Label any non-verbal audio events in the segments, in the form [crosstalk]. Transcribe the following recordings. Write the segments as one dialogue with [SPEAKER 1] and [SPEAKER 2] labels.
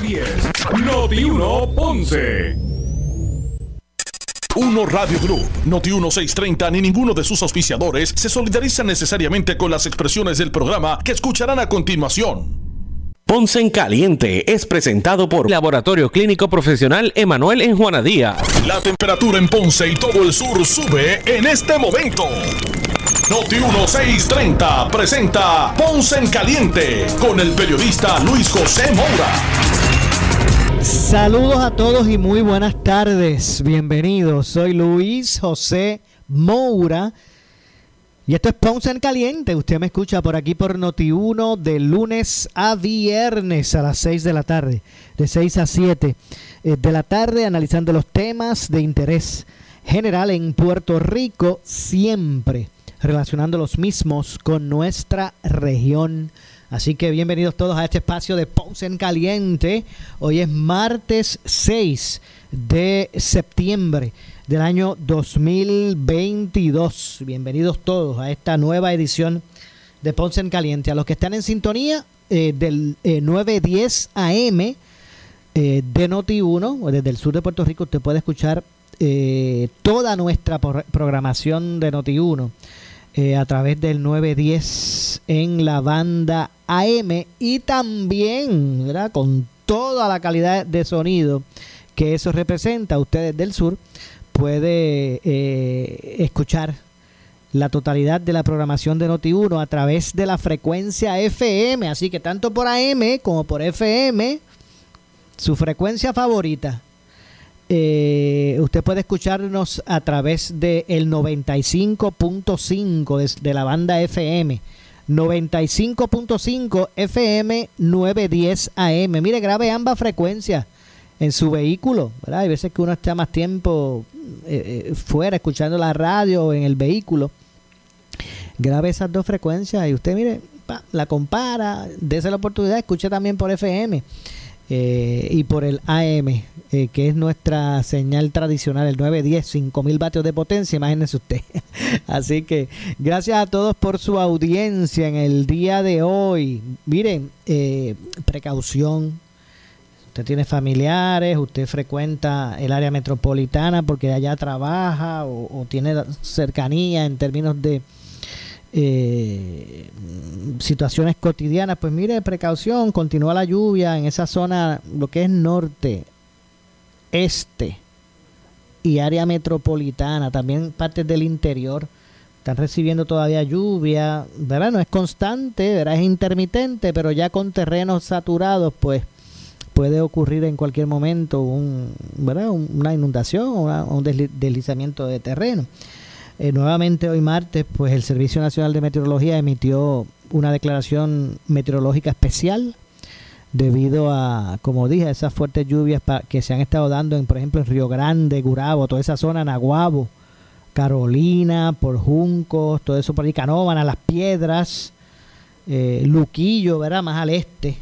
[SPEAKER 1] 910, Noti 1 Ponce.
[SPEAKER 2] Uno Radio Group, Noti 1630 ni ninguno de sus auspiciadores se solidarizan necesariamente con las expresiones del programa que escucharán a continuación.
[SPEAKER 3] Ponce en Caliente es presentado por Laboratorio Clínico Profesional Emanuel en Juana Díaz.
[SPEAKER 2] La temperatura en Ponce y todo el sur sube en este momento. Noti 1630 presenta Ponce en Caliente con el periodista Luis José Moura.
[SPEAKER 4] Saludos a todos y muy buenas tardes. Bienvenidos. Soy Luis José Moura. Y esto es Ponce en Caliente. Usted me escucha por aquí por Noti1 de lunes a viernes a las 6 de la tarde. De 6 a 7 eh, de la tarde analizando los temas de interés general en Puerto Rico siempre relacionando los mismos con nuestra región. Así que bienvenidos todos a este espacio de Ponce en Caliente. Hoy es martes 6 de septiembre del año 2022. Bienvenidos todos a esta nueva edición de Ponce en Caliente. A los que están en sintonía eh, del 910 eh, AM eh, de Noti1, desde el sur de Puerto Rico, usted puede escuchar toda nuestra programación de Noti1 eh, a través del 910 en la banda AM y también con toda la calidad de sonido que eso representa ustedes del sur puede eh, escuchar la totalidad de la programación de Noti1 a través de la frecuencia FM, así que tanto por AM como por FM, su frecuencia favorita eh, usted puede escucharnos a través del el 95.5 de, la banda FM. 95.5 FM 910 AM. Mire, grabe ambas frecuencias en su vehículo. Hay veces que uno está más tiempo eh, eh, fuera escuchando la radio en el vehículo. Grabe esas dos frecuencias y usted, mire, la compara, dése la oportunidad, escuche también por FM. Eh, y por el AM, eh, que es nuestra señal tradicional, el 910, 5000 vatios de potencia, imagínense usted. [laughs] Así que gracias a todos por su audiencia en el día de hoy. Miren, eh, precaución. Usted tiene familiares, usted frecuenta el área metropolitana porque allá trabaja o tiene cercanía en términos de eh, situaciones cotidianas, pues mire, precaución, continúa la lluvia en esa zona, lo que es norte, este y área metropolitana, también partes del interior, están recibiendo todavía lluvia, ¿verdad? No es constante, ¿verdad? Es intermitente, pero ya con terrenos saturados, pues puede ocurrir en cualquier momento un, una inundación o un deslizamiento de terreno. Eh, nuevamente hoy martes, pues el Servicio Nacional de Meteorología emitió una declaración meteorológica especial debido a, como dije, esas fuertes lluvias que se han estado dando, en, por ejemplo, en Río Grande, Gurabo, toda esa zona, Naguabo, Carolina, por Juncos, todo eso por ahí, Canóvana, Las Piedras, eh, Luquillo, ¿verdad? Más al este.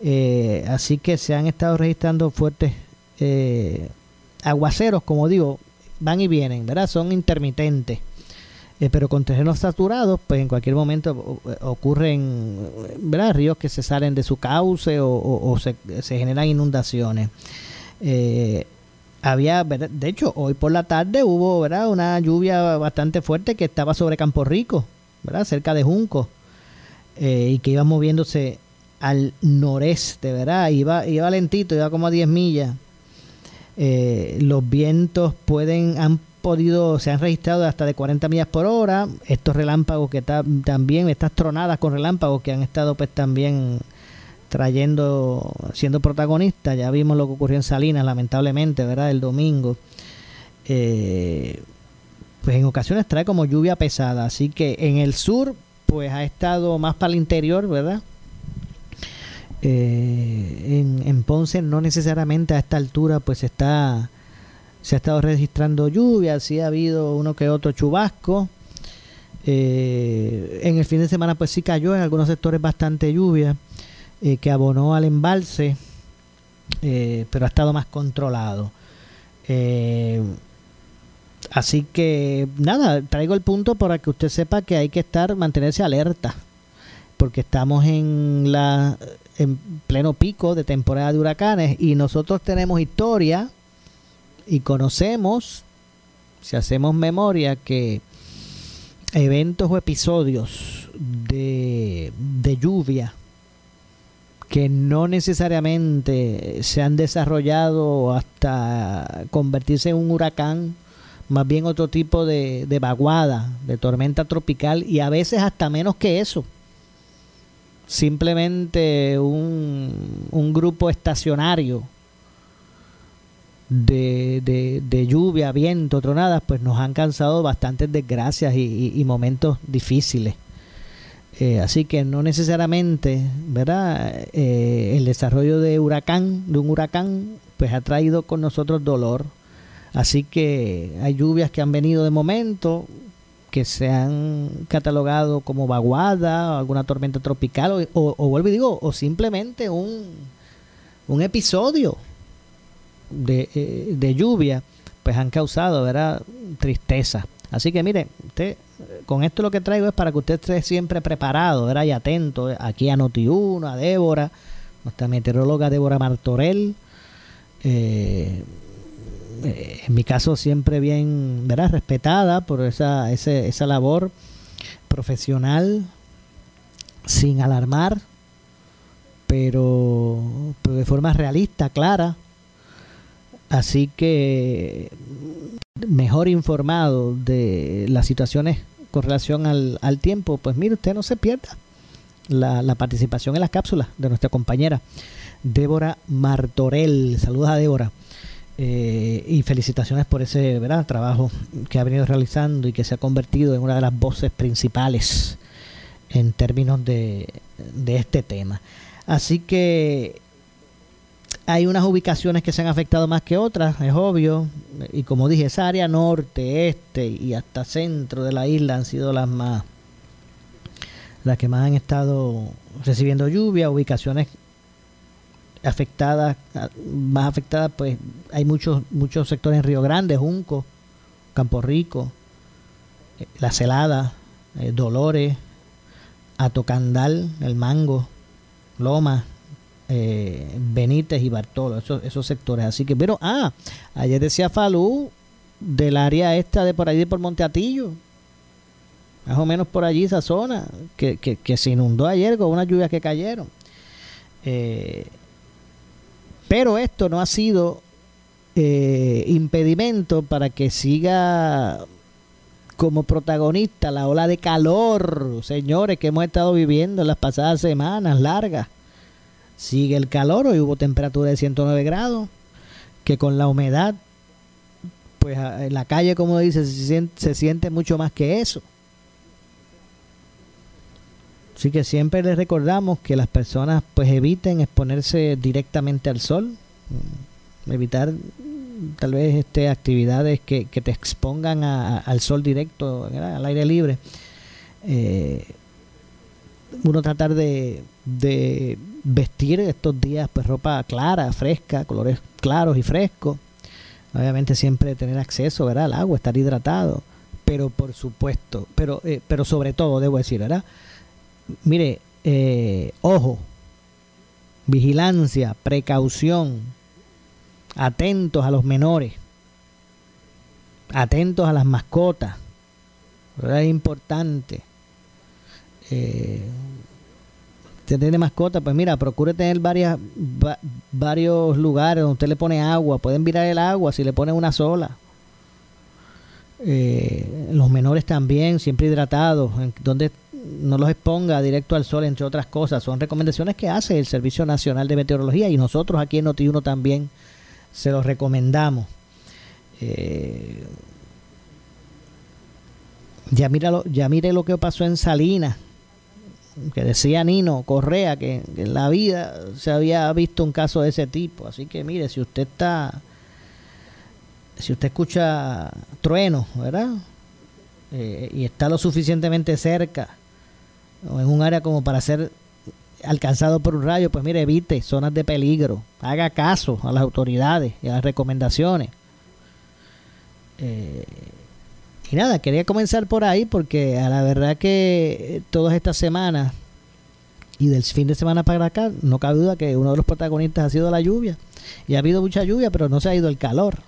[SPEAKER 4] Eh, así que se han estado registrando fuertes aguaceros, como digo, van y vienen, ¿verdad? Son intermitentes. Eh, pero con terrenos saturados, pues en cualquier momento ocurren ¿verdad? ríos que se salen de su cauce o, se, generan inundaciones. Eh, había, de hecho, hoy por la tarde hubo ¿verdad? una lluvia bastante fuerte que estaba sobre Campo Rico, ¿verdad? cerca de Junco, eh, y que iba moviéndose al noreste, ¿verdad? Iba, iba lentito, iba como a 10 millas los vientos pueden han podido se han registrado hasta de 40 millas por hora. Estos relámpagos que también estas tronadas con relámpagos que han estado pues también trayendo siendo protagonistas. Ya vimos lo que ocurrió en Salinas lamentablemente verdad el domingo. Eh, pues en ocasiones trae como lluvia pesada. Así que en el sur pues ha estado más para el interior verdad eh, en, Ponce no necesariamente a esta altura pues está se ha estado registrando lluvia, sí ha habido uno que otro chubasco. Eh, en el fin de semana pues sí cayó en algunos sectores bastante lluvia eh, que abonó al embalse, pero ha estado más controlado. así que nada, traigo el punto para que usted sepa que hay que estar, mantenerse alerta, porque estamos en la en pleno pico de temporada de huracanes y nosotros tenemos historia y conocemos, si hacemos memoria, que eventos o episodios de, de lluvia que no necesariamente se han desarrollado hasta convertirse en un huracán, más bien otro tipo de, de vaguada, de tormenta tropical y a veces hasta menos que eso. Simplemente un, un grupo estacionario de, de, de, lluvia, viento, tronadas, pues nos han causado bastantes desgracias y, momentos difíciles. Eh, así que no necesariamente, ¿verdad? Eh, el desarrollo de huracán, de un huracán, pues ha traído con nosotros dolor. Así que hay lluvias que han venido de momento, que se han catalogado como vaguada, alguna tormenta tropical, o, o, o vuelvo y digo, o simplemente un, un episodio de, eh, de lluvia, pues han causado, ¿verdad? Tristeza. Así que mire, usted con esto lo que traigo es para que usted esté siempre preparado, ¿verdad? Y atento aquí a Noti1, a Débora, nuestra meteoróloga Débora Martorell. Eh, eh, en mi caso siempre bien, ¿verdad? Respetada por esa, ese, esa labor profesional, sin alarmar, pero, pero de forma realista, clara. Así que mejor informado de las situaciones con relación al, al tiempo, pues mire, usted no se pierda la, la, participación en las cápsulas de nuestra compañera Débora Martorell. Saludos a Débora. Eh, y felicitaciones por ese ¿verdad? trabajo que ha venido realizando y que se ha convertido en una de las voces principales en términos de, de este tema. Así que hay unas ubicaciones que se han afectado más que otras, es obvio. Y como dije, esa área norte, este y hasta centro de la isla han sido las más las que más han estado recibiendo lluvia, ubicaciones afectadas, más afectadas, pues hay muchos muchos sectores en Río Grande, Junco, Campo Rico, eh, La Celada, eh, Dolores, Atocandal, El Mango, Loma, eh, Benítez y Bartolo, esos, sectores. Así que, pero, ah, ayer decía Falú del área esta de por allí por Monteatillo, más o menos por allí esa zona, que, que, que se inundó ayer con unas lluvias que cayeron. Eh, pero esto no ha sido eh, impedimento para que siga como protagonista la ola de calor, señores, que hemos estado viviendo en las pasadas semanas largas sigue el calor, hoy hubo temperatura de 109 grados, que con la humedad, pues en la calle, como dice, se siente, mucho más que eso. Así que siempre les recordamos que las personas pues eviten exponerse directamente al sol, mm, evitar tal vez este actividades que, que te expongan al sol directo, al aire libre. Eh, uno tratar de vestir estos días pues ropa clara, fresca, colores claros y frescos. Obviamente siempre tener acceso ¿verdad? al agua, estar hidratado. Pero por supuesto, pero, eh, pero sobre todo debo decir, ¿verdad? Mire, eh, ojo, vigilancia, precaución, atentos a los menores, atentos a las mascotas, ¿verdad? Es importante. Eh, usted tiene mascota, pues mira, procure tener varias, va, varios lugares donde usted le pone agua. Pueden virar el agua si le pone una sola. Eh, los menores también, siempre hidratados, donde no los exponga directo al sol, entre otras cosas. Son recomendaciones que hace el Servicio Nacional de Meteorología y nosotros aquí en Notiuno también se los recomendamos. Eh, ya, mira ya mire lo que pasó en Salinas que decía Nino Correa que, en la vida se había visto un caso de ese tipo. Así que mire, si usted está, si usted escucha truenos, ¿verdad? Eh, y está lo suficientemente cerca o en un área como para ser alcanzado por un rayo, pues mire, evite zonas de peligro, haga caso a las autoridades y a las recomendaciones. Eh, y nada, quería comenzar por ahí porque a la verdad que todas estas semanas Y del fin de semana para acá, no cabe duda que uno de los protagonistas ha sido la lluvia. Y ha habido mucha lluvia, pero no se ha ido el calor.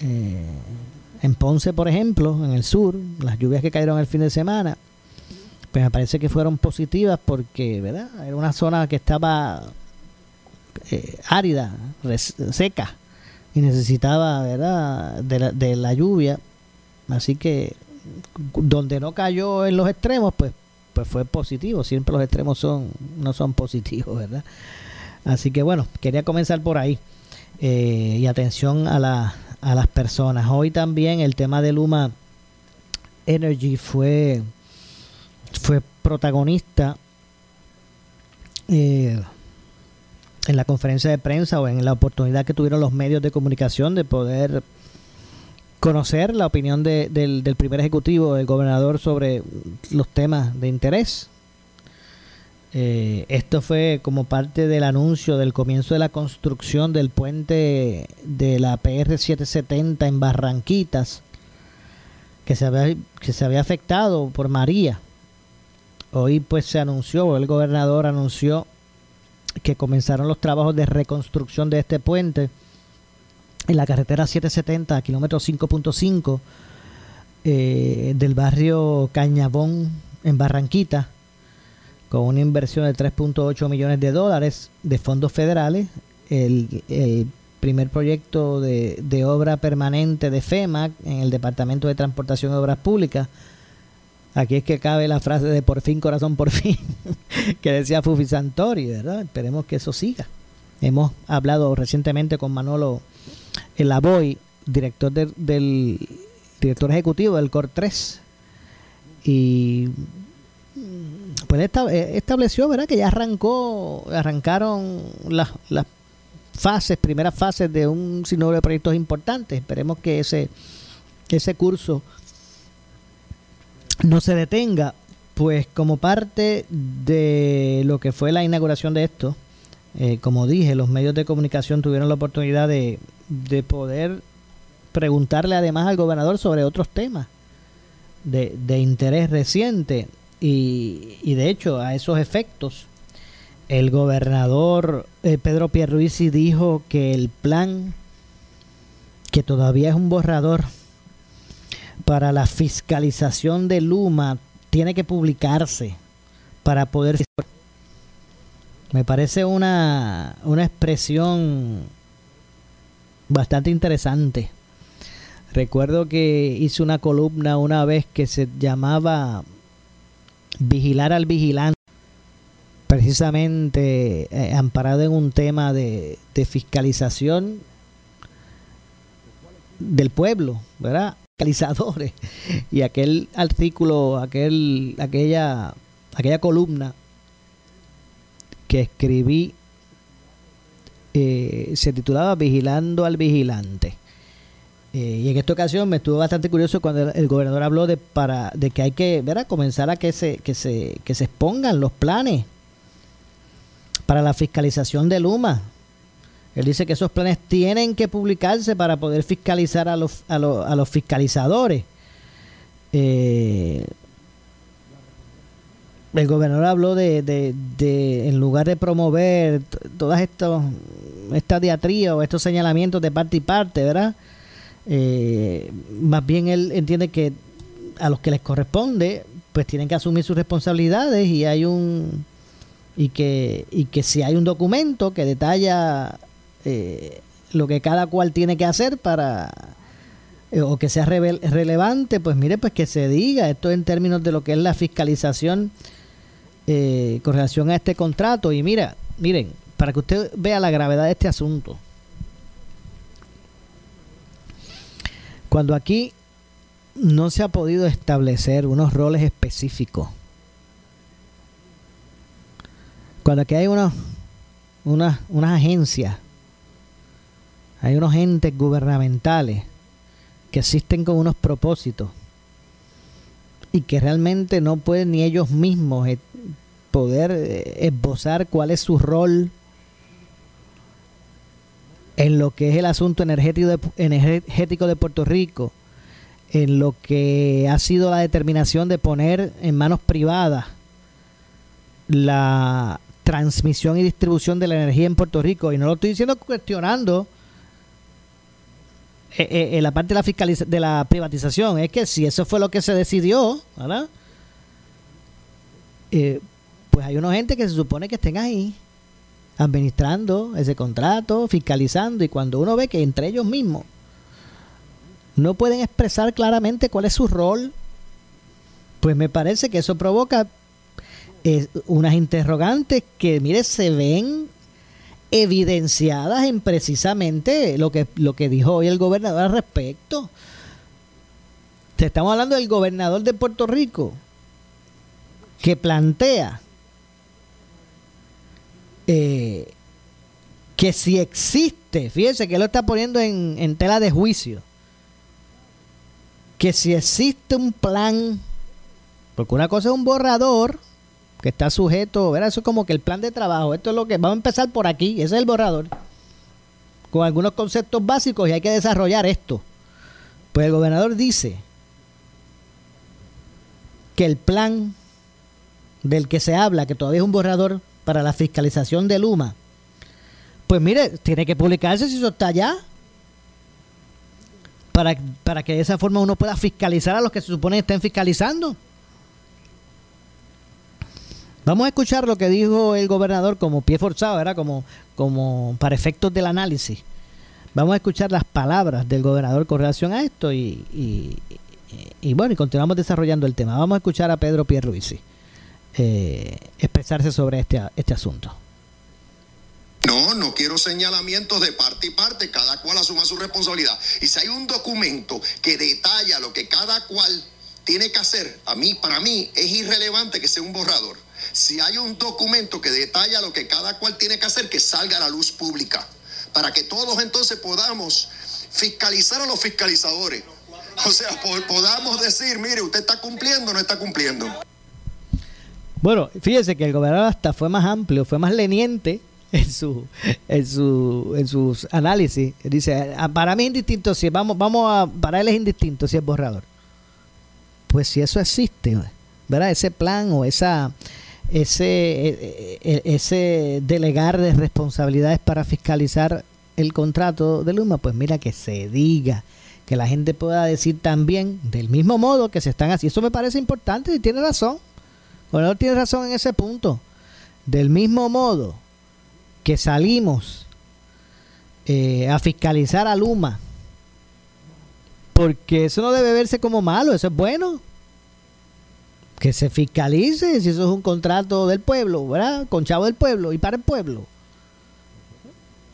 [SPEAKER 4] Eh, en Ponce, por ejemplo, en el sur, las lluvias que cayeron el fin de semana, pues me parece que fueron positivas porque, ¿verdad? Era una zona que estaba eh, árida, seca, y necesitaba, ¿verdad?, de la, de la lluvia. Así que donde no cayó en los extremos, pues, pues fue positivo. Siempre los extremos son no son positivos, ¿verdad? Así que bueno, quería comenzar por ahí. Eh, y atención a, la, a las personas. Hoy también el tema de Luma Energy fue, fue protagonista eh, en la conferencia de prensa o en la oportunidad que tuvieron los medios de comunicación de poder conocer la opinión del, del primer ejecutivo, del gobernador, sobre los temas de interés eh, esto fue como parte del anuncio del comienzo de la construcción del puente de la PR-770 en Barranquitas, que se, había, que se había afectado por María. Hoy pues se anunció, el gobernador anunció que comenzaron los trabajos de reconstrucción de este puente en la carretera 770, kilómetro 5.5 eh, del barrio Cañabón en Barranquita con una inversión de 3.8 millones de dólares de fondos federales. El, primer proyecto de, obra permanente de FEMA en el Departamento de Transportación y Obras Públicas. Aquí es que cabe la frase de por fin, corazón, por fin, [laughs] que decía Fufi Santori, ¿verdad? Esperemos que eso siga. Hemos hablado recientemente con Manolo Elaboy, director del director ejecutivo del COR 3, y pues eh, estableció ¿verdad? que ya arrancó, arrancaron las, las fases, primeras fases de un sinnúmero de proyectos importantes. Esperemos que ese, ese curso no se detenga, pues como parte de lo que fue la inauguración de esto, eh, como dije, los medios de comunicación tuvieron la oportunidad de, de poder preguntarle además al gobernador sobre otros temas de, de interés reciente. Y, de hecho, a esos efectos, el gobernador eh, Pedro Pierluisi dijo que el plan, que todavía es un borrador para la fiscalización de Luma, tiene que publicarse para poder... Me parece una, una expresión bastante interesante. Recuerdo que hice una columna una vez que se llamaba vigilar al vigilante, precisamente eh, amparado en un tema de, fiscalización del pueblo, ¿verdad? Fiscalizadores. [laughs] Y aquel artículo, aquel, aquella, aquella columna que escribí eh, se titulaba Vigilando al Vigilante. Eh, y en esta ocasión me estuvo bastante curioso cuando el, gobernador habló de para de que hay que ¿verdad? comenzar a que se, que se, que se expongan los planes para la fiscalización de Luma. Él dice que esos planes tienen que publicarse para poder fiscalizar a los, a los, a los fiscalizadores. Eh, el gobernador habló de, de, en lugar de promover todas estas esta o estos señalamientos de parte y parte, ¿verdad? Eh, más bien él entiende que a los que les corresponde, pues tienen que asumir sus responsabilidades y hay un y que y que si hay un documento que detalla eh, lo que cada cual tiene que hacer para eh, o que sea relevante, pues mire, pues que se diga. Esto en términos de lo que es la fiscalización con relación a este contrato. Y mira, miren, para que usted vea la gravedad de este asunto, Cuando aquí no se ha podido establecer unos roles específicos, cuando aquí hay unos, unas, unas agencias, hay unos entes gubernamentales que existen con unos propósitos y que realmente no pueden ni ellos mismos eh, poder eh, esbozar cuál es su rol en lo que es el asunto energético de, energético de Puerto Rico, en lo que ha sido la determinación de poner en manos privadas la transmisión y distribución de la energía en Puerto Rico. Y no lo estoy diciendo cuestionando eh, eh, la parte de la, de la privatización. Es que si eso fue lo que se decidió, ¿verdad? Eh, pues hay una gente que se supone que estén ahí administrando ese contrato, fiscalizando, y cuando uno ve que entre ellos mismos no pueden expresar claramente cuál es su rol, pues me parece que eso provoca eh, unas interrogantes que, mire, se ven evidenciadas en precisamente lo que, lo que dijo hoy el gobernador al respecto. Te estamos hablando del gobernador de Puerto Rico, que plantea eh, que si existe, fíjese que lo está poniendo en, en tela de juicio, que si existe un plan, porque una cosa es un borrador que está sujeto, ¿verdad? eso es como que el plan de trabajo, esto es lo que vamos a empezar por aquí, ese es el borrador, con algunos conceptos básicos y hay que desarrollar esto. Pues el gobernador dice que el plan del que se habla, que todavía es un borrador, para la fiscalización de Luma, pues mire, tiene que publicarse si eso está allá. Para, para que de esa forma uno pueda fiscalizar a los que se supone que estén fiscalizando. Vamos a escuchar lo que dijo el gobernador como pie forzado, era como, como para efectos del análisis. Vamos a escuchar las palabras del gobernador con relación a esto y, y, bueno, y continuamos desarrollando el tema. Vamos a escuchar a Pedro Pierluisi. Eh, expresarse sobre este, este asunto.
[SPEAKER 5] No, no quiero señalamientos de parte y parte, cada cual asuma su responsabilidad. Y si hay un documento que detalla lo que cada cual tiene que hacer, a mí, para mí es irrelevante que sea un borrador. Si hay un documento que detalla lo que cada cual tiene que hacer, que salga a la luz pública, para que todos entonces podamos fiscalizar a los fiscalizadores. O sea, podamos decir, mire, usted está cumpliendo o no está cumpliendo.
[SPEAKER 4] Bueno, fíjese que el gobernador hasta fue más amplio, fue más leniente en su en su en sus análisis. Dice, ah, para mí es indistinto si vamos vamos a para él es indistinto si es borrador. Pues si eso existe, ¿verdad? Ese plan o esa ese e, e, e, ese delegar de responsabilidades para fiscalizar el contrato de Luma, pues mira que se diga que la gente pueda decir también del mismo modo que se están haciendo. Eso me parece importante y tiene razón no tiene razón en ese punto. Del mismo modo que salimos eh, a fiscalizar a Luma, porque eso no debe verse como malo, eso es bueno. Que se fiscalice si eso es un contrato del pueblo, ¿verdad? Con chavo del pueblo y para el pueblo.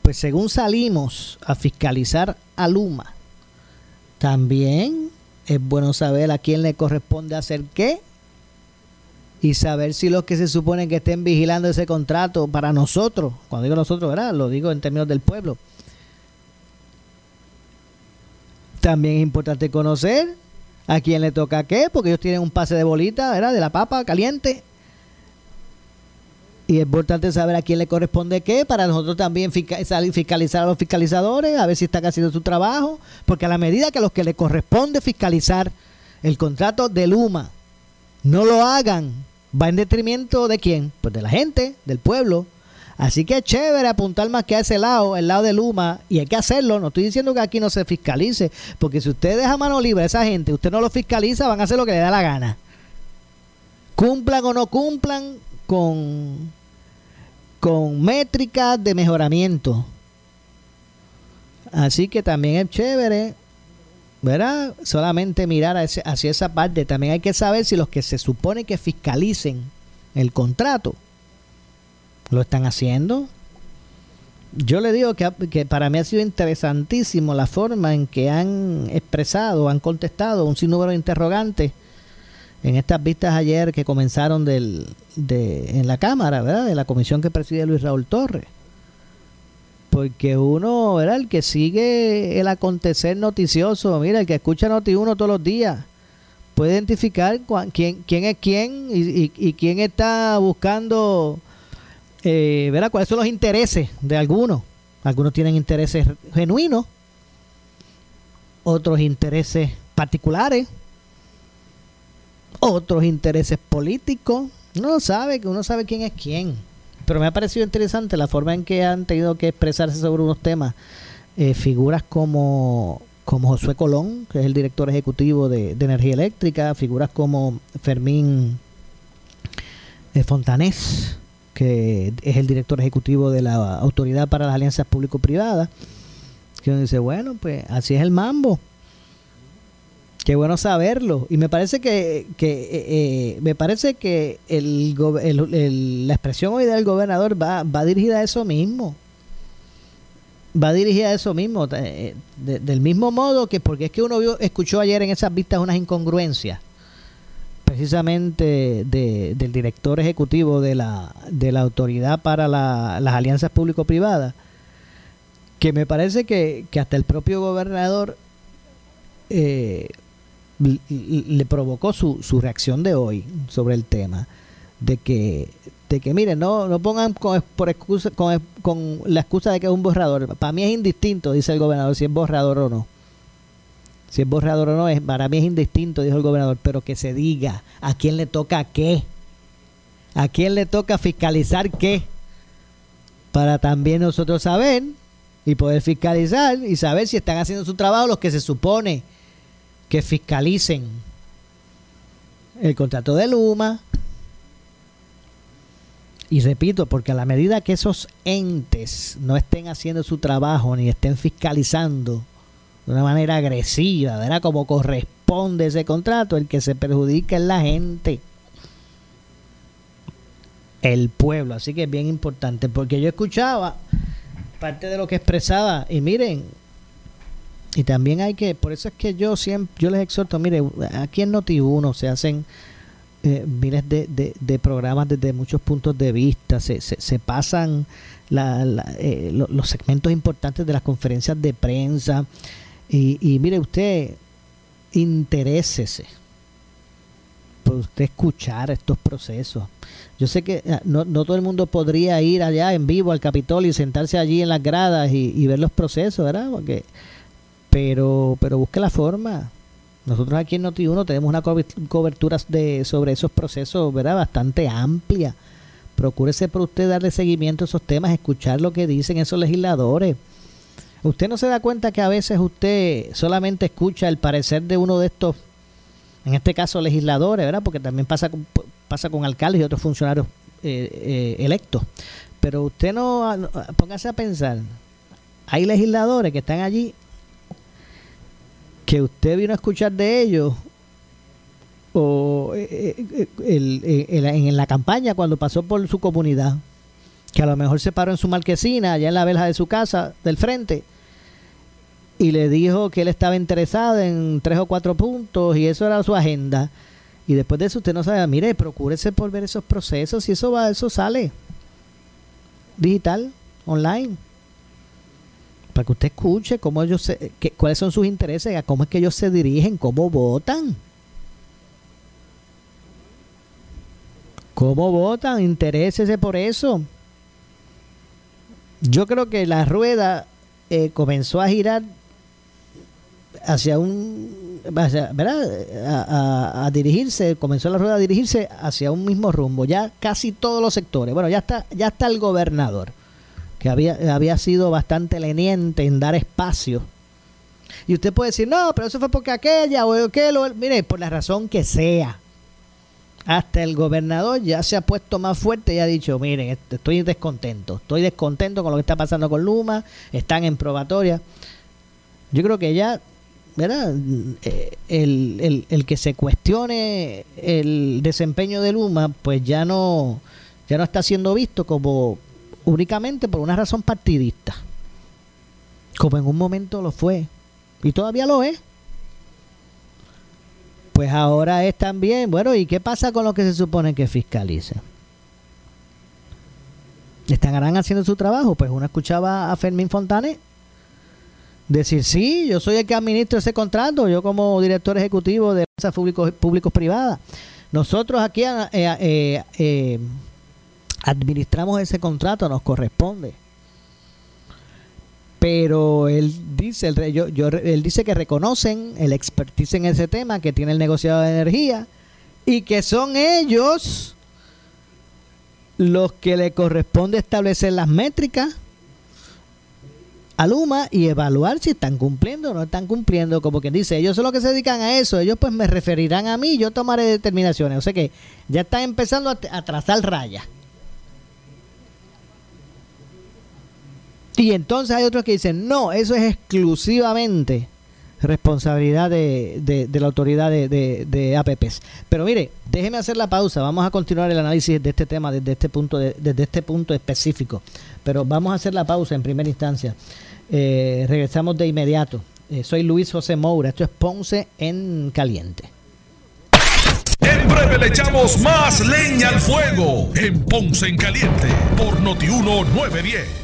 [SPEAKER 4] Pues según salimos a fiscalizar a Luma, también es bueno saber a quién le corresponde hacer qué y saber si los que se suponen que estén vigilando ese contrato para nosotros, cuando digo nosotros, ¿verdad? Lo digo en términos del pueblo. También es importante conocer a quién le toca qué, porque ellos tienen un pase de bolita, ¿verdad? De la papa caliente. Y es importante saber a quién le corresponde qué, para nosotros también fiscalizar a los fiscalizadores, a ver si están haciendo su trabajo, porque a la medida que a los que le corresponde fiscalizar el contrato de Luma no lo hagan va en detrimento de quién? Pues de la gente, del pueblo. Así que es chévere apuntar más que a ese lado, el lado de Luma, y hay que hacerlo. No estoy diciendo que aquí no se fiscalice, porque si usted deja mano libre a esa gente, usted no lo fiscaliza, van a hacer lo que le da la gana. Cumplan o no cumplan con, con métricas de mejoramiento. Así que también es chévere ¿verdad? Solamente mirar hacia esa parte. También hay que saber si los que se supone que fiscalicen el contrato lo están haciendo. Yo le digo que, que, para mí ha sido interesantísimo la forma en que han expresado, han contestado un sinnúmero de interrogantes en estas vistas ayer que comenzaron del, de, en la Cámara, ¿verdad? De la comisión que preside Luis Raúl Torres porque uno, ¿verdad? El que sigue el acontecer noticioso, mira, el que escucha Noti1 todos los días, puede identificar quién, quién es quién y, quién está buscando, eh, ¿verdad? ¿Cuáles son los intereses de algunos? Algunos tienen intereses genuinos, otros intereses particulares, otros intereses políticos, Uno sabe que uno sabe quién es quién. Pero me ha parecido interesante la forma en que han tenido que expresarse sobre unos temas eh, figuras como, como Josué Colón, que es el director ejecutivo de, Energía Eléctrica, figuras como Fermín eh, Fontanés, que es el director ejecutivo de la Autoridad para las Alianzas Público-Privadas, que dice, bueno, pues así es el mambo. Qué bueno saberlo. Y me parece que, que eh, eh, me parece que el, la expresión hoy del gobernador va, va dirigida a eso mismo. Va dirigida a eso mismo. Eh, del mismo modo que, porque es que uno vio, escuchó ayer en esas vistas unas incongruencias, precisamente del director ejecutivo de la, de la Autoridad para las Alianzas Público-Privadas, que me parece que, que hasta el propio gobernador eh, le provocó su, su reacción de hoy sobre el tema de que de que miren no no pongan con, por excusa, con, con la excusa de que es un borrador. Para mí es indistinto dice el gobernador si es borrador o no si es borrador o no es para mí es indistinto dijo el gobernador pero que se diga a quién le toca qué a quién le toca fiscalizar qué para también nosotros saber y poder fiscalizar y saber si están haciendo su trabajo los que se supone que fiscalicen el contrato de Luma. Y repito, porque a la medida que esos entes no estén haciendo su trabajo ni estén fiscalizando de una manera agresiva, ¿verdad? Como corresponde ese contrato, el que se perjudica es la gente, el pueblo. Así que es bien importante, porque yo escuchaba parte de lo que expresaba, y miren, y también hay que, por eso es que yo siempre, yo les exhorto, mire, aquí en Noti1 se hacen eh, miles de, de, programas desde muchos puntos de vista, se, se, pasan eh, los segmentos importantes de las conferencias de prensa. Y, y mire usted, interésese por usted escuchar estos procesos. Yo sé que ah, no, no, todo el mundo podría ir allá en vivo al Capitolio y sentarse allí en las gradas y, ver los procesos, ¿verdad? Porque pero, pero busque la forma. Nosotros aquí en Noti1 tenemos una cobertura de, sobre esos procesos ¿verdad? bastante amplia. Procúrese por usted darle seguimiento a esos temas, escuchar lo que dicen esos legisladores. Usted no se da cuenta que a veces usted solamente escucha el parecer de uno de estos, en este caso legisladores, ¿verdad? Porque también pasa con, pasa con alcaldes y otros funcionarios eh, eh, electos. Pero usted no, póngase a pensar, hay legisladores que están allí que usted vino a escuchar de ellos o eh, eh, en la campaña cuando pasó por su comunidad, que a lo mejor se paró en su marquesina, allá en la verja de su casa, del frente, y le dijo que él estaba interesado en tres o cuatro puntos y eso era su agenda. Y después de eso usted no sabe, mire, procúrese por ver esos procesos y eso va, eso sale digital, online para que usted escuche cómo ellos se, cuáles son sus intereses, a cómo es que ellos se dirigen, cómo votan. ¿Cómo votan? Interésese por eso. Yo creo que la rueda eh, comenzó a girar hacia un, ¿verdad? A, dirigirse, comenzó la rueda a dirigirse hacia un mismo rumbo. Ya casi todos los sectores. Bueno, ya está, ya está el gobernador que había, había sido bastante leniente en dar espacio. Y usted puede decir, no, pero eso fue porque aquella o aquel, mire, por la razón que sea. Hasta el gobernador ya se ha puesto más fuerte y ha dicho, miren, estoy descontento, estoy descontento con lo que está pasando con Luma, están en probatoria. Yo creo que ya, ¿verdad? Eh, el, el, el que se cuestione el desempeño de Luma, pues ya no, ya no está siendo visto como únicamente por una razón partidista, como en un momento lo fue, y todavía lo es. Pues ahora es también, bueno, ¿y qué pasa con lo que se supone que fiscalice? ¿Estarán haciendo su trabajo? Pues uno escuchaba a Fermín Fontanes decir, sí, yo soy el que administro ese contrato, yo como director ejecutivo de empresas públicos, públicos privadas. Nosotros aquí eh, eh, eh, administramos ese contrato, nos corresponde. Pero él dice, el, yo, él dice que reconocen el expertise en ese tema que tiene el negociado de energía y que son ellos los que le corresponde establecer las métricas a Luma y evaluar si están cumpliendo o no están cumpliendo. Como quien dice, ellos son los que se dedican a eso, ellos pues me referirán a mí, yo tomaré determinaciones. O sea que ya están empezando a, trazar rayas. Y entonces hay otros que dicen, no, eso es exclusivamente responsabilidad de, la autoridad de, de, APPs. Pero mire, déjeme hacer la pausa, vamos a continuar el análisis de este tema desde este punto, desde este punto específico. Pero vamos a hacer la pausa en primera instancia. Eh, regresamos de inmediato. Eh, soy Luis José Moura, esto es Ponce en Caliente.
[SPEAKER 2] En breve le echamos más leña al fuego en Ponce en Caliente por Notiuno 910.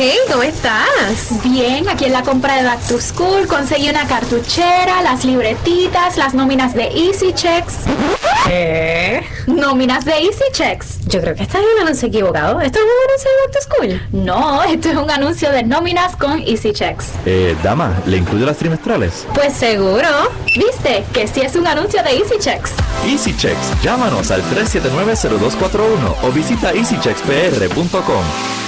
[SPEAKER 6] Hey, ¿cómo estás?
[SPEAKER 7] Bien, aquí en la compra de Back to School conseguí una cartuchera, las libretitas, las nóminas de Easy Checks.
[SPEAKER 6] ¿Qué?
[SPEAKER 7] Nóminas de Easy Checks.
[SPEAKER 6] Yo creo que está en un anuncio equivocado. ¿Esto es un anuncio de Back to School?
[SPEAKER 7] No, esto es un anuncio de nóminas con Easy Checks.
[SPEAKER 8] Eh, dama, ¿le incluye las trimestrales?
[SPEAKER 7] Pues seguro. ¿Viste? Que sí es un anuncio de Easy Checks.
[SPEAKER 8] Easy Checks. Llámanos al 379-0241 o visita easycheckspr.com.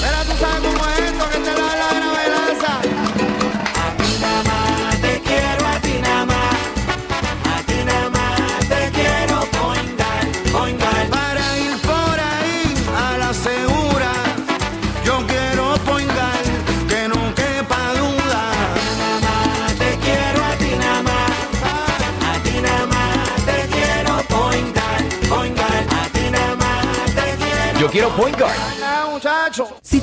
[SPEAKER 9] Pero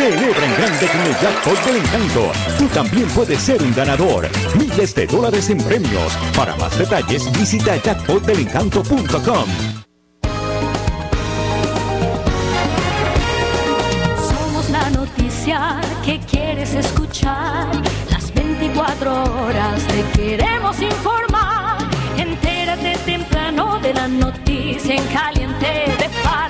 [SPEAKER 2] Celebra en grande con el jackpot del encanto. Tú también puedes ser un ganador. Miles de dólares en premios. Para más detalles, visita jackpotdelencanto.com.
[SPEAKER 10] Somos la noticia que quieres escuchar. Las 24 horas te queremos informar. Entérate temprano de la noticia en caliente de farándula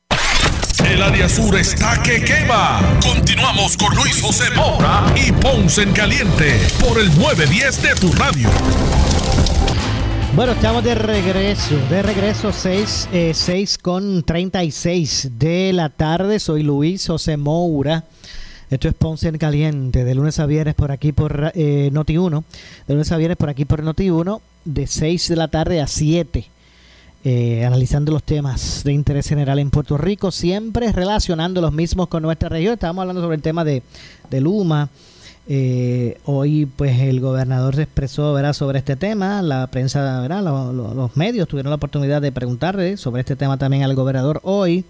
[SPEAKER 2] El área sur está que quema. Continuamos con Luis José Moura y Ponce en Caliente por el 910 de tu radio.
[SPEAKER 4] Bueno, estamos de regreso, de regreso 6, eh, 6 con 36 de la tarde. Soy Luis José Moura. Esto es Ponce en Caliente, de lunes a viernes por aquí por eh, Noti1. De lunes a viernes por aquí por Noti1, de 6 de la tarde a 7. Eh, analizando los temas de interés general en Puerto Rico, siempre relacionando los mismos con nuestra región. Estábamos hablando sobre el tema de, de Luma. Eh, hoy, pues, el gobernador se expresó ¿verdad? sobre este tema. La prensa, ¿verdad? Los, los- medios tuvieron la oportunidad de preguntarle sobre este tema también al gobernador hoy,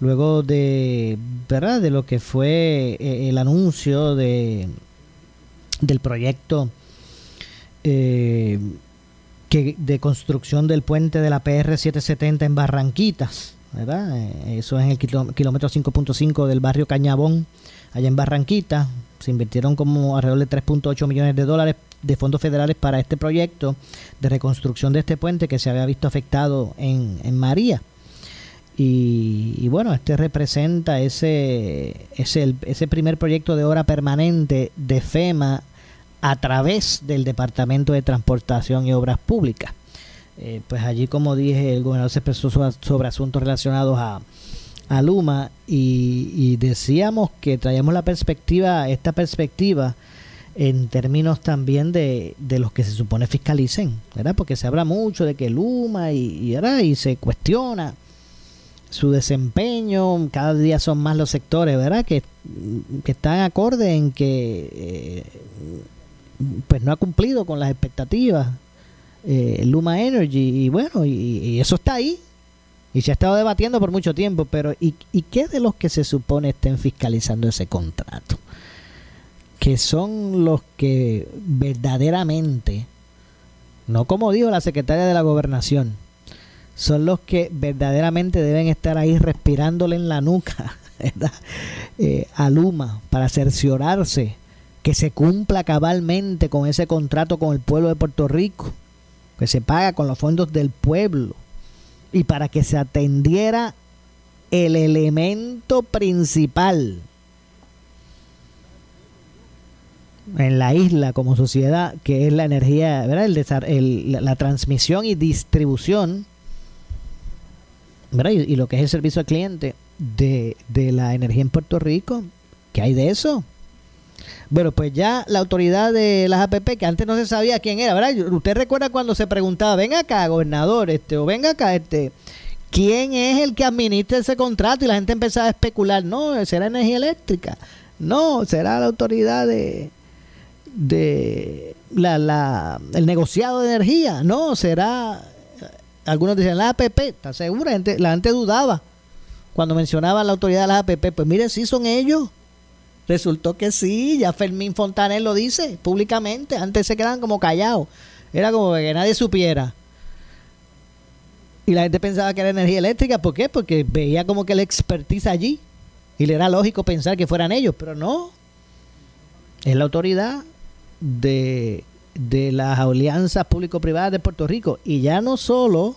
[SPEAKER 4] luego de, ¿verdad? de lo que fue eh, el anuncio de del proyecto. Eh, que de construcción del puente de la PR 770 en Barranquitas, ¿verdad? Eh, Eso es en el kilómetro 5.5 del barrio Cañabón, allá en Barranquitas. Se invirtieron como alrededor de 3.8 millones de dólares de fondos federales para este proyecto de reconstrucción de este puente que se había visto afectado en, María. Y, y bueno, este representa ese, ese, ese primer proyecto de obra permanente de FEMA a través del Departamento de Transportación y Obras Públicas. Eh, pues allí, como dije, el gobernador se expresó sobre, asuntos relacionados a, a Luma y, decíamos que traíamos la perspectiva, esta perspectiva en términos también de, de los que se supone fiscalicen, ¿verdad? Porque se habla mucho de que Luma y, y, y se cuestiona su desempeño, cada día son más los sectores, ¿verdad? Que, que están acorde en que eh, pues no ha cumplido con las expectativas eh, Luma Energy y bueno, y, eso está ahí y se ha estado debatiendo por mucho tiempo, pero ¿y, ¿y qué de los que se supone estén fiscalizando ese contrato? Que son los que verdaderamente, no como dijo la secretaria de la gobernación, son los que verdaderamente deben estar ahí respirándole en la nuca. [laughs] Eh, a Luma para cerciorarse que se cumpla cabalmente con ese contrato con el pueblo de Puerto Rico, que se paga con los fondos del pueblo y para que se atendiera el elemento principal en la isla como sociedad, que es la energía, ¿verdad? El el- la, la transmisión y distribución, ¿verdad? Y, y lo que es el servicio al cliente de, de la energía en Puerto Rico, ¿qué hay de eso? Bueno, pues ya la autoridad de las APP, que antes no se sabía quién era, ¿verdad? Usted recuerda cuando se preguntaba, ven acá, gobernador, este, o venga acá, este, ¿quién es el que administra ese contrato? Y la gente empezaba a especular, no, será energía eléctrica, no, será la autoridad de, de la, la, el negociado de energía, no, será, algunos decían la APP, ¿está segura? La gente, dudaba cuando mencionaba la autoridad de las APP, pues mire, sí son ellos. Resultó que sí, ya Fermín Fontaner lo dice públicamente. Antes se quedaban como callados. Era como que nadie supiera. Y la gente pensaba que era energía eléctrica. ¿Por qué? Porque veía como que la expertise allí. Y le era lógico pensar que fueran ellos. Pero no. Es la autoridad de, de las alianzas público-privadas de Puerto Rico. Y ya no solo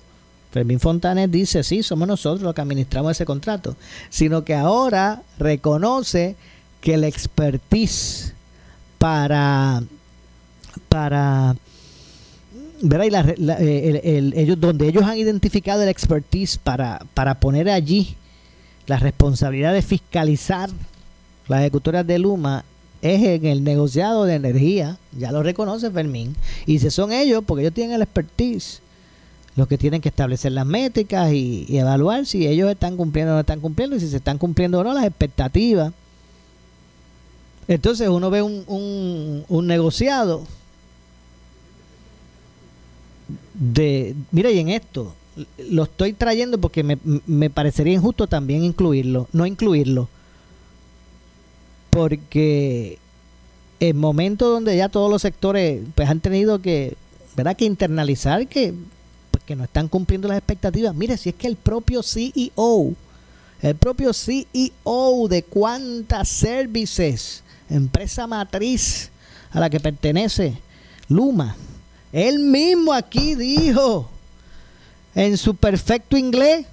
[SPEAKER 4] Fermín Fontaner dice, sí, somos nosotros los que administramos ese contrato, sino que ahora reconoce que el expertise para para ¿verdad? Y la- la- eh, el- el- ellos donde ellos han identificado el expertise para para poner allí la responsabilidad de fiscalizar las ejecutoras de Luma es en el negociado de energía ya lo reconoce Fermín y si son ellos porque ellos tienen el expertise los que tienen que establecer las métricas y, y evaluar si ellos están cumpliendo o no están cumpliendo y si se están cumpliendo o no las expectativas. Entonces uno ve un, un, negociado de, mira, y en esto, lo estoy trayendo porque me, me parecería injusto también incluirlo, no incluirlo, porque en momentos donde ya todos los sectores pues han tenido que, ¿verdad? que internalizar que, pues, que no están cumpliendo las expectativas. Mire, si es que el propio CEO, el propio CEO de Cuántas Services, empresa matriz a la que pertenece Luma, él mismo aquí dijo en su perfecto inglés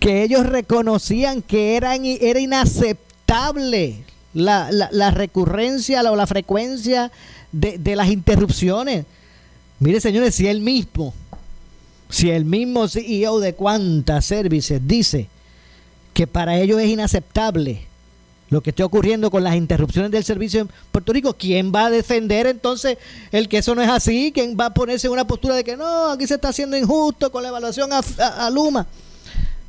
[SPEAKER 4] que ellos reconocían que era inaceptable la, recurrencia o la, frecuencia de, de, las interrupciones. Mire, señores, si él mismo, si el mismo CEO de Cuántas Services dice que para ellos es inaceptable lo que esté ocurriendo con las interrupciones del servicio en Puerto Rico, ¿quién va a defender entonces el que eso no es así? ¿Quién va a ponerse en una postura de que no, aquí se está haciendo injusto con la evaluación a, a, a Luma?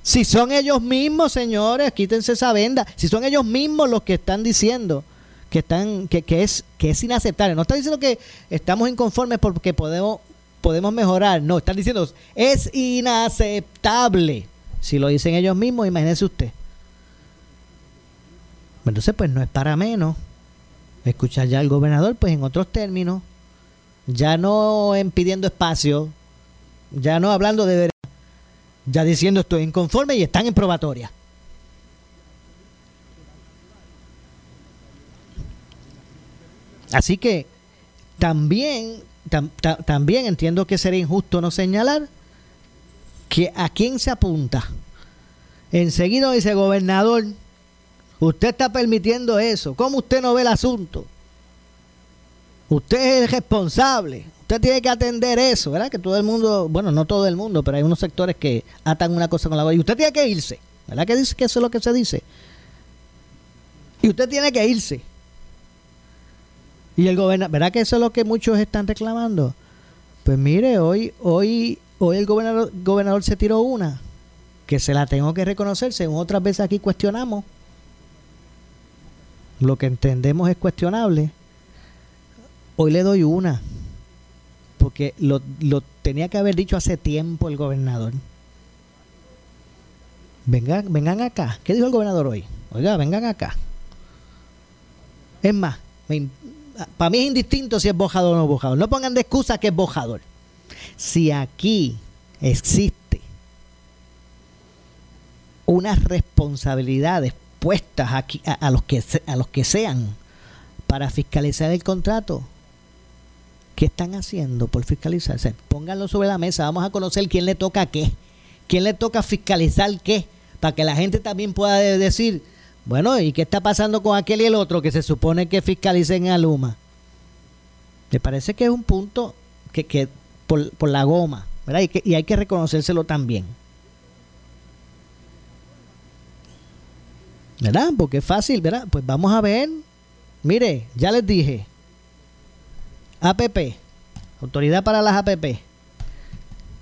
[SPEAKER 4] Si son ellos mismos, señores, quítense esa venda. Si son ellos mismos los que están diciendo que están que, que es que es inaceptable. No están diciendo que estamos inconformes porque podemos podemos mejorar. No, están diciendo es inaceptable. Si lo dicen ellos mismos, imagínese usted. Entonces, pues no es para menos escuchar ya al gobernador, pues en otros términos, ya no en pidiendo espacio, ya no hablando de verdad, ya diciendo estoy inconforme y están en probatoria. Así que también, tam, tam, también entiendo que sería injusto no señalar a quién se apunta. Enseguida dice gobernador, usted está permitiendo eso. ¿Cómo usted no ve el asunto? Usted es el responsable. Usted tiene que atender eso, ¿verdad? Que todo el mundo, bueno, no todo el mundo, pero hay unos sectores que atan una cosa con la otra. Y usted tiene que irse, ¿verdad? Que dice que eso es lo que se dice. Y usted tiene que irse. Y el gobernador, ¿verdad que eso es lo que muchos están reclamando? Pues mire, hoy, hoy, hoy el gobernador, se tiró una, que se la tengo que reconocer, según otras veces aquí cuestionamos. Lo que entendemos es cuestionable. Hoy le doy una, porque lo, lo tenía que haber dicho hace tiempo el gobernador. Vengan, vengan acá. ¿Qué dijo el gobernador hoy? Oiga, vengan acá. Es más, para mí es indistinto si es bojador o no bojador. No pongan de excusa que es bojador. Si aquí existe unas responsabilidades puestas aquí a, los que a los que sean para fiscalizar el contrato, ¿qué están haciendo por fiscalizarse? Pónganlo sobre la mesa, vamos a conocer quién le toca qué, quién le toca fiscalizar qué, para que la gente también pueda decir, bueno, ¿y qué está pasando con aquel y el otro que se supone que fiscalicen a Luma? Me parece que es un punto que, que por, por, la goma, ¿verdad? Y, que, y hay que reconocérselo también. ¿Verdad? Porque es fácil, ¿verdad? Pues vamos a ver. Mire, ya les dije. APP, Autoridad para las APP.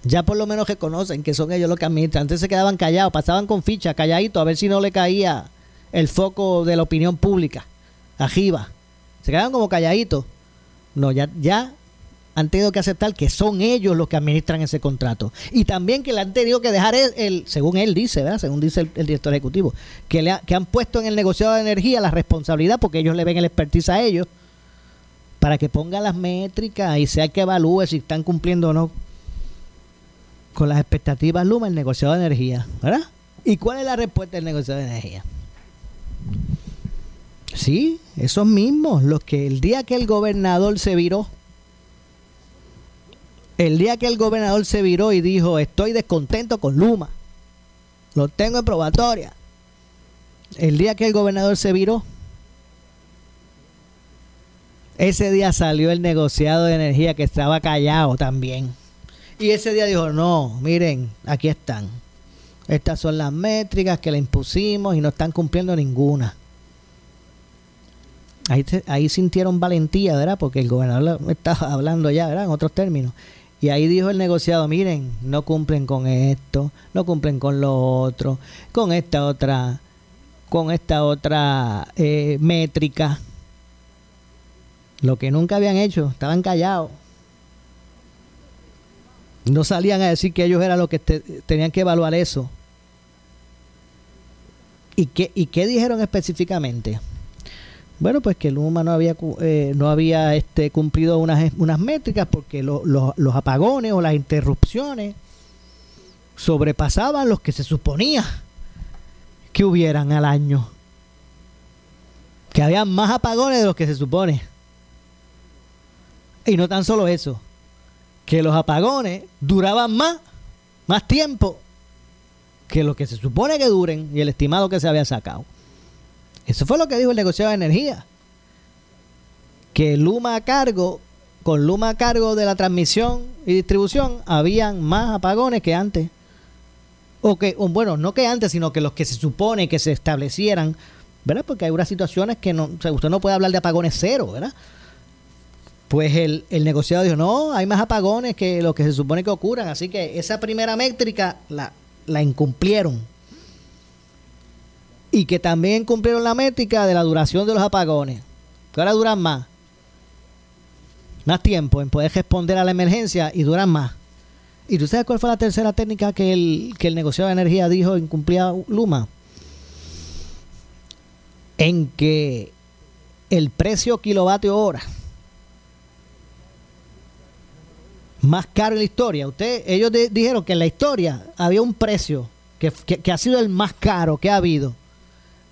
[SPEAKER 4] Ya por lo menos reconocen que son ellos los que administran. Antes se quedaban callados, pasaban con ficha, calladito, a ver si no le caía el foco de la opinión pública. Arriba. Se quedaban como calladitos. No, ya, ya han tenido que aceptar que son ellos los que administran ese contrato. Y también que le han tenido que dejar, el, según él dice, ¿verdad? según dice el, director ejecutivo, que, le ha, que han puesto en el negociado de energía la responsabilidad, porque ellos le ven el expertise a ellos, para que pongan las métricas y sea que evalúe si están cumpliendo o no con las expectativas Luma el negociado de energía. ¿Verdad? ¿Y cuál es la respuesta del negociado de energía? Sí, esos mismos, los que el día que el gobernador se viró, el día que el gobernador se viró y dijo, estoy descontento con Luma, lo tengo en probatoria, el día que el gobernador se viró, ese día salió el negociado de energía que estaba callado también. Y ese día dijo, no, miren, aquí están. Estas son las métricas que le impusimos y no están cumpliendo ninguna. Ahí, ahí sintieron valentía, ¿verdad? Porque el gobernador estaba hablando ya, ¿verdad? En otros términos. Y ahí dijo el negociado, miren, no cumplen con esto, no cumplen con lo otro, con esta otra, con esta otra eh, métrica. Lo que nunca habían hecho, estaban callados. No salían a decir que ellos eran los que te- tenían que evaluar eso. ¿Y qué, ¿Y qué dijeron específicamente? Bueno, pues que Luma no había eh, no había este, cumplido unas, unas métricas porque lo- los apagones o las interrupciones sobrepasaban los que se suponía que hubieran al año. Que había más apagones de los que se supone. Y no tan solo eso, que los apagones duraban más, más tiempo que lo que se supone que duren y el estimado que se había sacado. Eso fue lo que dijo el negociado de energía. Que Luma a cargo, con Luma a cargo de la transmisión y distribución, habían más apagones que antes. O que, bueno, no que antes, sino que los que se supone que se establecieran, ¿verdad? Porque hay unas situaciones que no, o sea, usted no puede hablar de apagones cero, ¿verdad? Pues el, el negociado dijo, no, hay más apagones que los que se supone que ocurran. Así que esa primera métrica la, la incumplieron. Y que también incumplieron la métrica de la duración de los apagones. Que ahora duran más. Más tiempo en poder responder a la emergencia y duran más. ¿Y tú sabes cuál fue la tercera técnica que el, que el negociado de energía dijo incumplía Luma? En que el precio kilovatio hora más caro en la historia. Usted, ellos di- dijeron que en la historia había un precio que- que ha sido el más caro que ha habido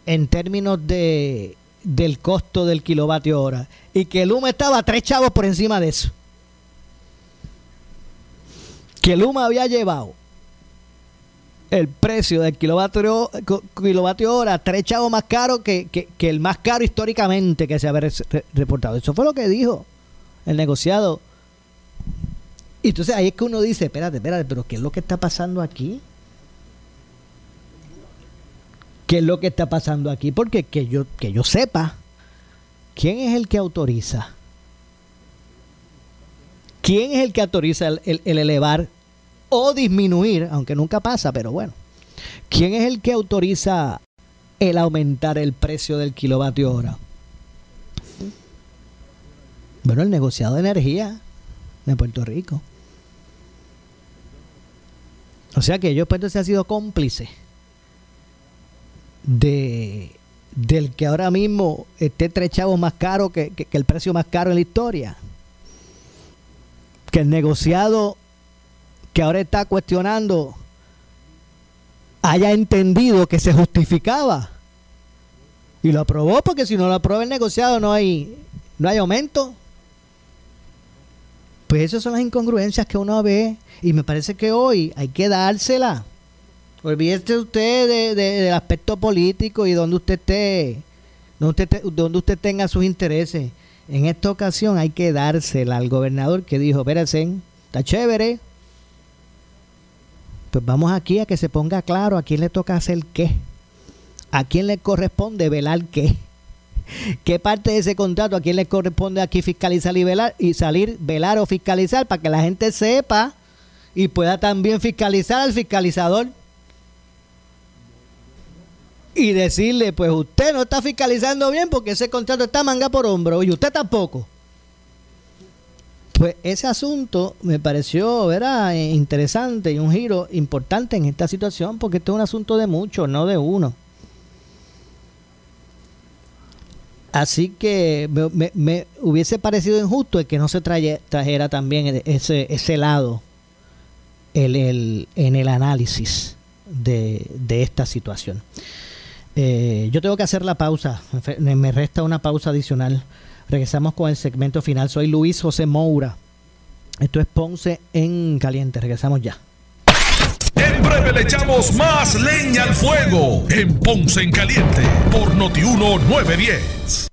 [SPEAKER 4] en términos de del costo del kilovatio hora y que el Luma estaba tres chavos por encima de eso. Que Luma había llevado el precio del kilovatio, kilovatio hora tres chavos más caro que, que- que el más caro históricamente que se había re- re- reportado. Eso fue lo que dijo el negociado y entonces ahí es que uno dice, espérate, espérate, pero ¿qué es lo que está pasando aquí? ¿Qué es lo que está pasando aquí? Porque que yo, que yo sepa, ¿quién es el que autoriza? ¿Quién es el que autoriza el, el- el elevar o disminuir, aunque nunca pasa, pero bueno? ¿Quién es el que autoriza el aumentar el precio del kilovatio hora? Bueno, el negociado de energía de Puerto Rico. O sea que ellos pues entonces han sido cómplices de del que ahora mismo esté tres chavos más caro que, que- el precio más caro en la historia. Que el negociado que ahora está cuestionando haya entendido que se justificaba y lo aprobó porque si no lo aprueba el negociado no hay no hay aumento. Pues esas son las incongruencias que uno ve y me parece que hoy hay que dársela. Olvídese usted de- de- del aspecto político y donde usted esté, donde usted, tenga sus intereses. En esta ocasión hay que dársela al gobernador que dijo, espérense, está chévere. Pues vamos aquí a que se ponga claro a quién le toca hacer qué. A quién le corresponde velar qué. [laughs] ¿Qué parte de ese contrato a quién le corresponde aquí fiscalizar y velar y salir, velar o fiscalizar para que la gente sepa y pueda también fiscalizar al fiscalizador? Y decirle, pues usted no está fiscalizando bien porque ese contrato está manga por hombro y usted tampoco. Pues ese asunto me pareció ¿verdad? Eh, interesante y un giro importante en esta situación porque esto es un asunto de muchos, no de uno. Así que me, hubiese parecido injusto el que no se traye- trajera también ese, ese lado el, el- en el análisis de, de esta situación. Eh, yo tengo que hacer la pausa, me resta una pausa adicional. Regresamos con el segmento final. Soy Luis José Moura. Esto es Ponce en Caliente. Regresamos ya.
[SPEAKER 2] En breve le echamos más leña al fuego en Ponce en Caliente por Notiuno 910.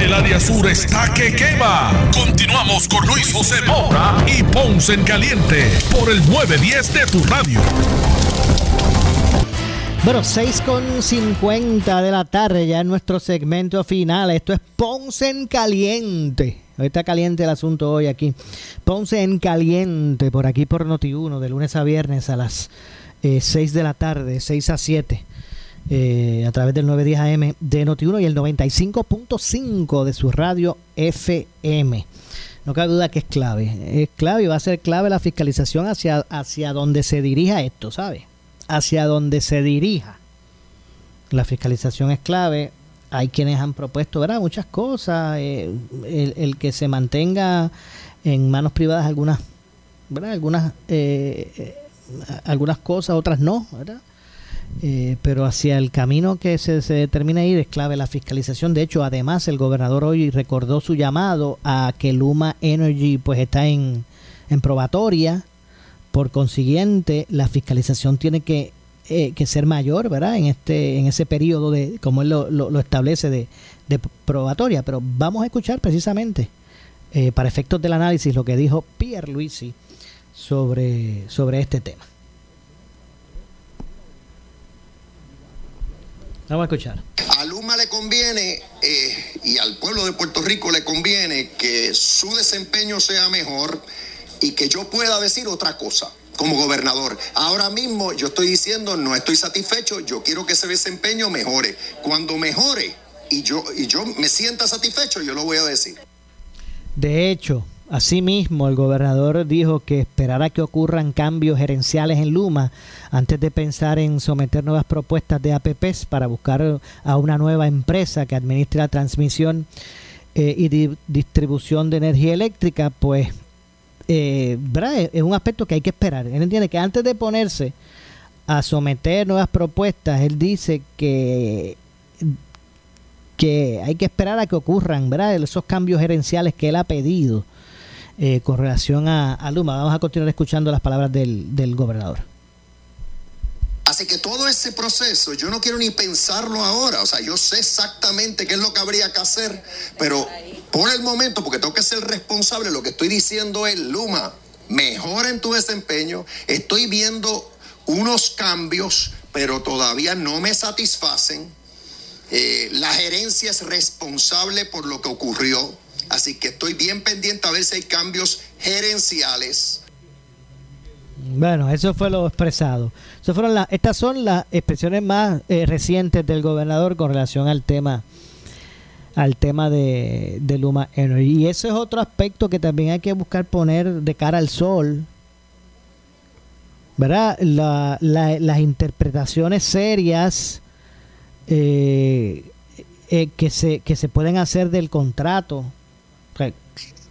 [SPEAKER 2] El área sur está que quema. Continuamos con Luis José Moura y Ponce en Caliente por el 910 de tu radio.
[SPEAKER 4] Bueno, 6 con 50 de la tarde ya en nuestro segmento final. Esto es Ponce en Caliente. Hoy está caliente el asunto hoy aquí. Ponce en Caliente, por aquí por Noti1, de lunes a viernes a las eh, 6 de la tarde, 6 a 7. Eh, a través del 910 AM de Noti1 y el 95.5 de su radio FM. No cabe duda que es clave. Es clave y va a ser clave la fiscalización hacia, hacia donde se dirija esto, ¿sabe? Hacia donde se dirija. La fiscalización es clave. Hay quienes han propuesto, ¿verdad? Muchas cosas. eh, el, el que se mantenga en manos privadas algunas, ¿verdad? Algunas, eh, eh, algunas cosas, otras no, ¿verdad? Eh, pero hacia el camino que se, se determina ir es clave la fiscalización. De hecho, además, el gobernador hoy recordó su llamado a que Luma Energy pues está en, en probatoria. Por consiguiente, la fiscalización tiene que, eh, que ser mayor, ¿verdad? En este en ese periodo de, como él lo, lo- lo establece, de, de probatoria. Pero vamos a escuchar precisamente, eh, para efectos del análisis, lo que dijo Pierre Luisi sobre, sobre este tema. Vamos a escuchar.
[SPEAKER 5] A Luma le conviene eh, y al pueblo de Puerto Rico le conviene que su desempeño sea mejor y que yo pueda decir otra cosa como gobernador. Ahora mismo yo estoy diciendo no estoy satisfecho, yo quiero que ese desempeño mejore. Cuando mejore y yo, y yo me sienta satisfecho, yo lo voy a decir.
[SPEAKER 4] De hecho, asimismo, el gobernador dijo que esperará que ocurran cambios gerenciales en Luma antes de pensar en someter nuevas propuestas de APPs para buscar a una nueva empresa que administre la transmisión eh, y di- distribución de energía eléctrica, pues eh, es un aspecto que hay que esperar. Él entiende que antes de ponerse a someter nuevas propuestas, él dice que que hay que esperar a que ocurran, ¿verdad? Esos cambios gerenciales que él ha pedido eh, con relación a, Luma. Vamos a continuar escuchando las palabras del, del gobernador.
[SPEAKER 5] Así que todo ese proceso, yo no quiero ni pensarlo ahora. O sea, yo sé exactamente qué es lo que habría que hacer, pero por el momento, porque tengo que ser responsable, lo que estoy diciendo es, Luma, mejora en tu desempeño. Estoy viendo unos cambios, pero todavía no me satisfacen. Eh, la gerencia es responsable por lo que ocurrió. Así que estoy bien pendiente a ver si hay cambios gerenciales.
[SPEAKER 4] Bueno, eso fue lo expresado. Eso fueron las, estas son las expresiones más eh, recientes del gobernador con relación al tema al tema de, de Luma Energy. Y ese es otro aspecto que también hay que buscar poner de cara al sol. ¿Verdad? La- la- las interpretaciones serias eh, eh, que, se, que se pueden hacer del contrato.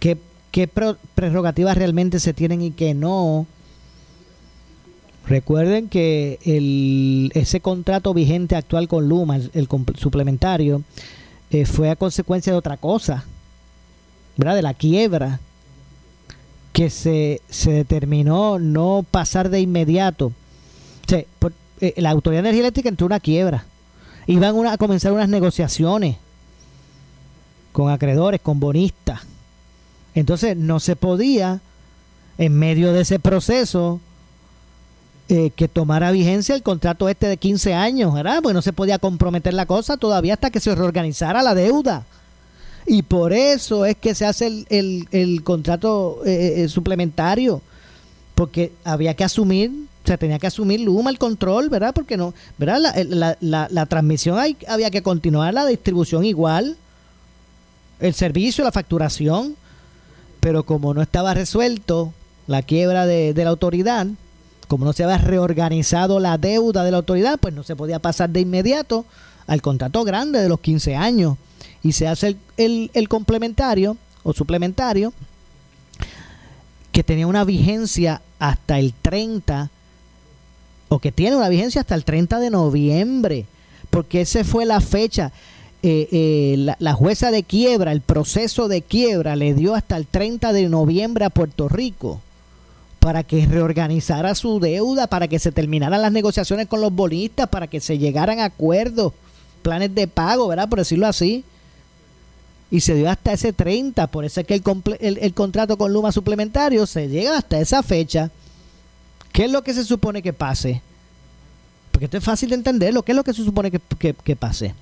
[SPEAKER 4] ¿Qué, qué prerrogativas realmente se tienen y qué no? Recuerden que el, ese contrato vigente actual con Luma, el, suplementario, eh, fue a consecuencia de otra cosa, ¿verdad? De la quiebra, que se, se determinó no pasar de inmediato. O eh, la Autoridad de Energía Eléctrica entró en una quiebra. Iban una- a comenzar unas negociaciones con acreedores, con bonistas. Entonces no se podía, en medio de ese proceso, eh, que tomara vigencia el contrato este de 15 años, ¿verdad? Porque no se podía comprometer la cosa todavía hasta que se reorganizara la deuda. Y por eso es que se hace el, el- contrato eh, eh, suplementario, porque había que asumir, o sea, tenía que asumir Luma el control, ¿verdad? Porque no, ¿verdad? La, la- la- la transmisión hay- había que continuar, la distribución igual, el servicio, la facturación, pero como no estaba resuelto la quiebra de, de la autoridad, como no se había reorganizado la deuda de la autoridad, pues no se podía pasar de inmediato al contrato grande de los 15 años. y se hace el, el- el complementario o suplementario que tenía una vigencia hasta el 30 o que tiene una vigencia hasta el 30 de noviembre, porque esa fue la fecha. Eh, eh, la, la jueza de quiebra, el proceso de quiebra le dio hasta el 30 de noviembre a Puerto Rico para que reorganizara su deuda, para que se terminaran las negociaciones con los bonistas, para que se llegaran a acuerdos, planes de pago, ¿verdad? Por decirlo así. Y se dio hasta ese 30, por eso es que el, el- el contrato con Luma suplementario se llega hasta esa fecha. ¿Qué es lo que se supone que pase? Porque esto es fácil de entenderlo. ¿Qué es lo que se supone que, que- que pase?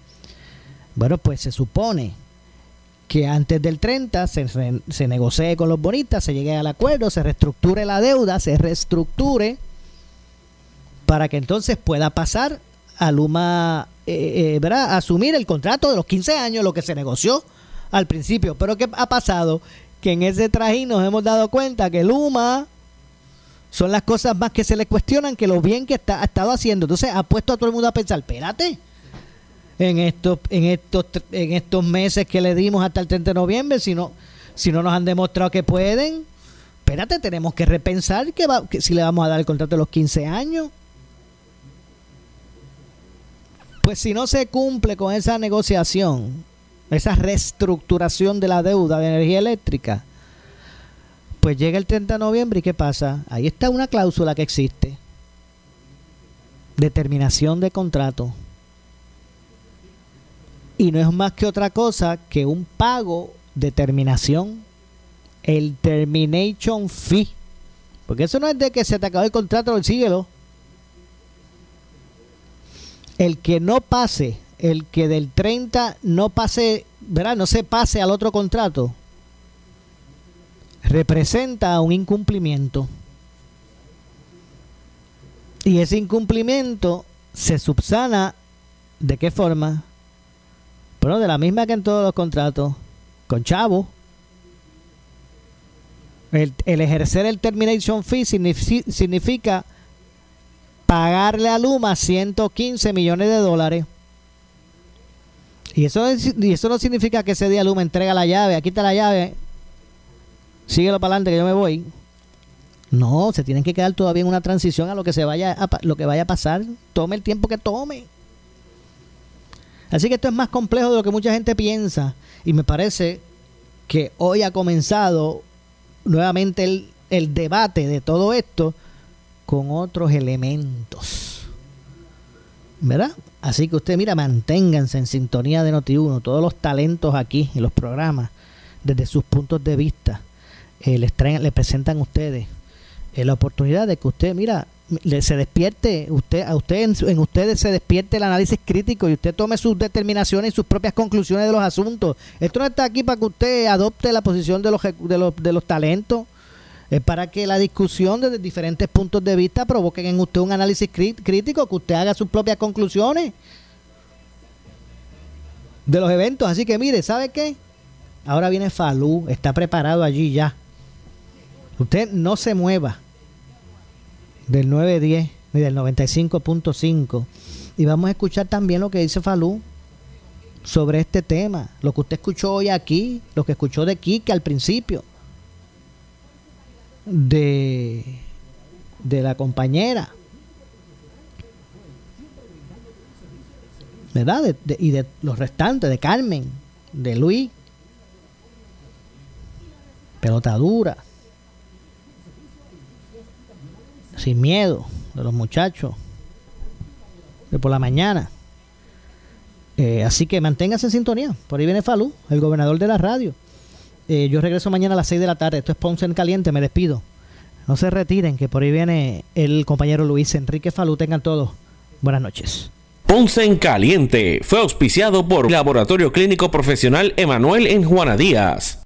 [SPEAKER 4] Bueno, pues se supone que antes del 30 se, se negocie con los bonistas, se llegue al acuerdo, se reestructure la deuda, se reestructure para que entonces pueda pasar a Luma, eh, eh, asumir el contrato de los 15 años, lo que se negoció al principio. Pero ¿qué ha pasado? Que en ese trajín nos hemos dado cuenta que Luma son las cosas más que se le cuestionan que lo bien que está, ha estado haciendo. Entonces ha puesto a todo el mundo a pensar, espérate, en estos, en estos, en estos meses que le dimos hasta el 30 de noviembre, si no, si no nos han demostrado que pueden, espérate, tenemos que repensar que, va, si le vamos a dar el contrato de los 15 años. Pues si no se cumple con esa negociación, esa reestructuración de la deuda de energía eléctrica, pues llega el 30 de noviembre y ¿qué pasa? Ahí está una cláusula que existe. Determinación de contrato. Y no es más que otra cosa que un pago de terminación. El termination fee. Porque eso no es de que se te acabó el contrato, síguelo. El que no pase, el que del 30 no pase, ¿verdad? No se pase al otro contrato, representa un incumplimiento. Y ese incumplimiento se subsana de qué forma? De la misma que en todos los contratos, con chavo. El, ejercer el termination fee signifi- significa pagarle a Luma 115 millones de dólares. Y eso, es- y eso no significa que ese día Luma entrega la llave, aquí está la llave, síguelo para adelante que yo me voy. No, se tienen que quedar todavía en una transición a lo que se vaya a, lo que vaya a pasar. Tome el tiempo que tome. Así que esto es más complejo de lo que mucha gente piensa. Y me parece que hoy ha comenzado nuevamente el, el debate de todo esto con otros elementos. ¿Verdad? Así que usted, mira, manténganse en sintonía de Noti1, todos los talentos aquí en los programas, desde sus puntos de vista, eh, les traen, les presentan a ustedes eh, la oportunidad de que usted, mira, le, se despierte, usted, a usted en, en ustedes se despierte el análisis crítico y usted tome sus determinaciones y sus propias conclusiones de los asuntos. Esto no está aquí para que usted adopte la posición de los, de los, de los talentos. Es para que la discusión desde diferentes puntos de vista provoquen en usted un análisis crí- crítico, que usted haga sus propias conclusiones de los eventos. Así que mire, ¿sabe qué? Ahora viene Falú, está preparado allí ya. Usted no se mueva del 910 ni del 95.5 y vamos a escuchar también lo que dice Falú sobre este tema, lo que usted escuchó hoy aquí, lo que escuchó de Kike al principio de de la compañera ¿verdad? Y de los restantes, de Carmen, de Luis, pelota dura, sin miedo, de los muchachos, de por la mañana. Eh, así que manténgase en sintonía. Por ahí viene Falú, el gobernador de la radio. Eh, yo regreso mañana a las 6 de la tarde. Esto es Ponce en Caliente. Me despido. No se retiren, que por ahí viene el compañero Luis Enrique Falú. Tengan todos buenas noches.
[SPEAKER 11] Ponce en Caliente fue auspiciado por Laboratorio Clínico Profesional Emanuel en Juana Díaz.